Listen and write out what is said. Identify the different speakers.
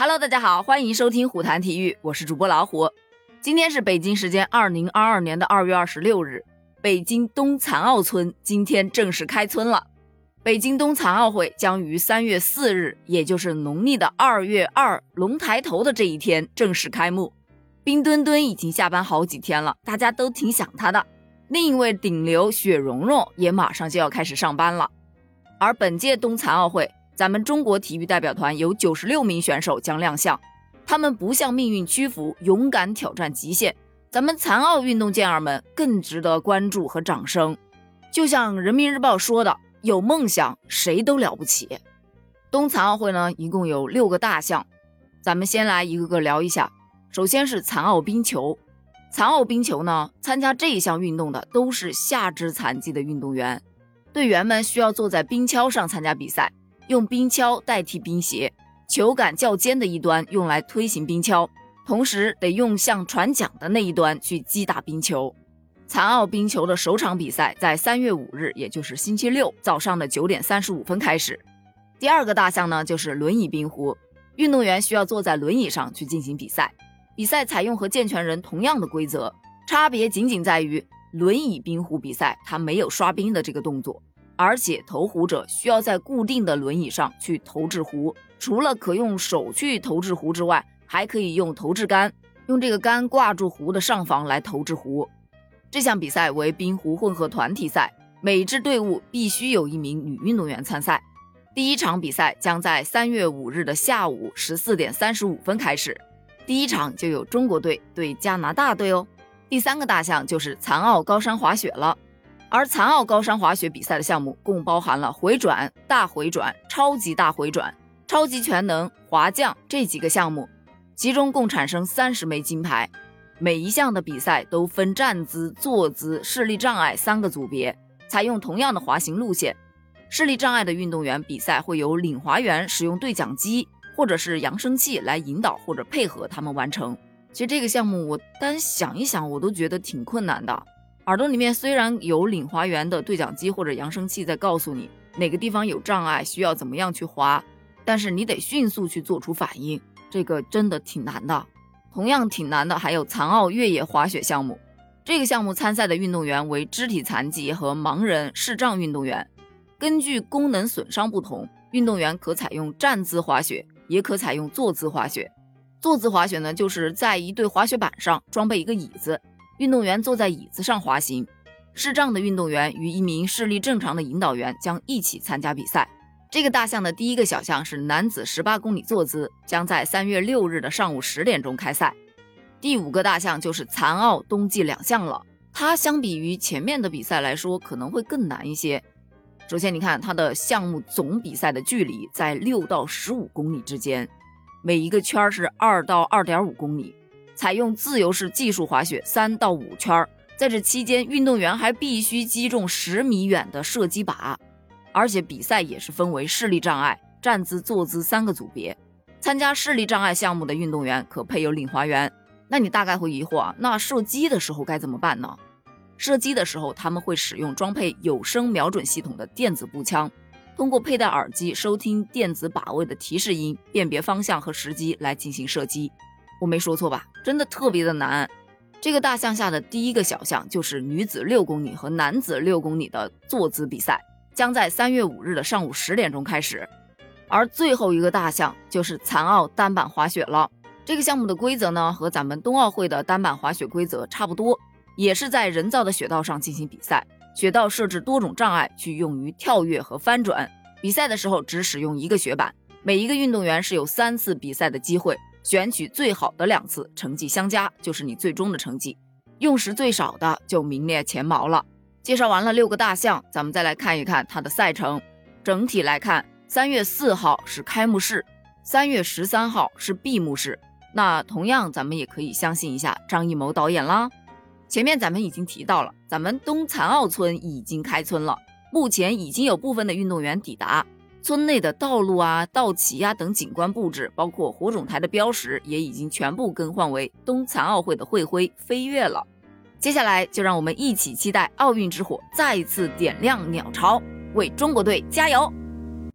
Speaker 1: Hello，大家好，欢迎收听虎谈体育，我是主播老虎。今天是北京时间二零二二年的二月二十六日，北京冬残奥村今天正式开村了。北京冬残奥会将于三月四日，也就是农历的二月二龙抬头的这一天正式开幕。冰墩墩已经下班好几天了，大家都挺想他的。另一位顶流雪容融也马上就要开始上班了。而本届冬残奥会，咱们中国体育代表团有九十六名选手将亮相，他们不向命运屈服，勇敢挑战极限。咱们残奥运动健儿们更值得关注和掌声。就像人民日报说的。有梦想，谁都了不起。冬残奥会呢，一共有六个大项，咱们先来一个个聊一下。首先是残奥冰球，残奥冰球呢，参加这一项运动的都是下肢残疾的运动员，队员们需要坐在冰橇上参加比赛，用冰橇代替冰鞋，球杆较尖的一端用来推行冰橇，同时得用像船桨的那一端去击打冰球。残奥冰球的首场比赛在三月五日，也就是星期六早上的九点三十五分开始。第二个大项呢，就是轮椅冰壶，运动员需要坐在轮椅上去进行比赛。比赛采用和健全人同样的规则，差别仅仅在于轮椅冰壶比赛它没有刷冰的这个动作，而且投壶者需要在固定的轮椅上去投掷壶。除了可用手去投掷壶之外，还可以用投掷杆，用这个杆挂住壶的上方来投掷壶。这项比赛为冰壶混合团体赛，每支队伍必须有一名女运动员参赛。第一场比赛将在三月五日的下午十四点三十五分开始，第一场就有中国队对加拿大队哦。第三个大项就是残奥高山滑雪了，而残奥高山滑雪比赛的项目共包含了回转、大回转、超级大回转、超级全能、滑降这几个项目，其中共产生三十枚金牌。每一项的比赛都分站姿、坐姿、视力障碍三个组别，采用同样的滑行路线。视力障碍的运动员比赛会由领滑员使用对讲机或者是扬声器来引导或者配合他们完成。其实这个项目我单想一想我都觉得挺困难的。耳朵里面虽然有领滑员的对讲机或者扬声器在告诉你哪个地方有障碍，需要怎么样去滑，但是你得迅速去做出反应，这个真的挺难的。同样挺难的，还有残奥越野滑雪项目。这个项目参赛的运动员为肢体残疾和盲人、视障运动员。根据功能损伤不同，运动员可采用站姿滑雪，也可采用坐姿滑雪。坐姿滑雪呢，就是在一对滑雪板上装备一个椅子，运动员坐在椅子上滑行。视障的运动员与一名视力正常的引导员将一起参加比赛。这个大项的第一个小项是男子十八公里坐姿，将在三月六日的上午十点钟开赛。第五个大项就是残奥冬季两项了，它相比于前面的比赛来说可能会更难一些。首先，你看它的项目总比赛的距离在六到十五公里之间，每一个圈是二到二点五公里，采用自由式技术滑雪三到五圈，在这期间，运动员还必须击中十米远的射击靶。而且比赛也是分为视力障碍、站姿、坐姿三个组别。参加视力障碍项目的运动员可配有领滑员。那你大概会疑惑啊，那射击的时候该怎么办呢？射击的时候，他们会使用装配有声瞄准系统的电子步枪，通过佩戴耳机收听电子靶位的提示音，辨别方向和时机来进行射击。我没说错吧？真的特别的难。这个大项下的第一个小项就是女子六公里和男子六公里的坐姿比赛。将在三月五日的上午十点钟开始，而最后一个大项就是残奥单板滑雪了。这个项目的规则呢，和咱们冬奥会的单板滑雪规则差不多，也是在人造的雪道上进行比赛。雪道设置多种障碍，去用于跳跃和翻转。比赛的时候只使用一个雪板，每一个运动员是有三次比赛的机会，选取最好的两次，成绩相加就是你最终的成绩。用时最少的就名列前茅了。介绍完了六个大项，咱们再来看一看它的赛程。整体来看，三月四号是开幕式，三月十三号是闭幕式。那同样，咱们也可以相信一下张艺谋导演啦。前面咱们已经提到了，咱们冬残奥村已经开村了，目前已经有部分的运动员抵达。村内的道路啊、道旗呀等景观布置，包括火种台的标识，也已经全部更换为冬残奥会的会徽飞跃了。接下来就让我们一起期待奥运之火再次点亮鸟巢，为中国队加油！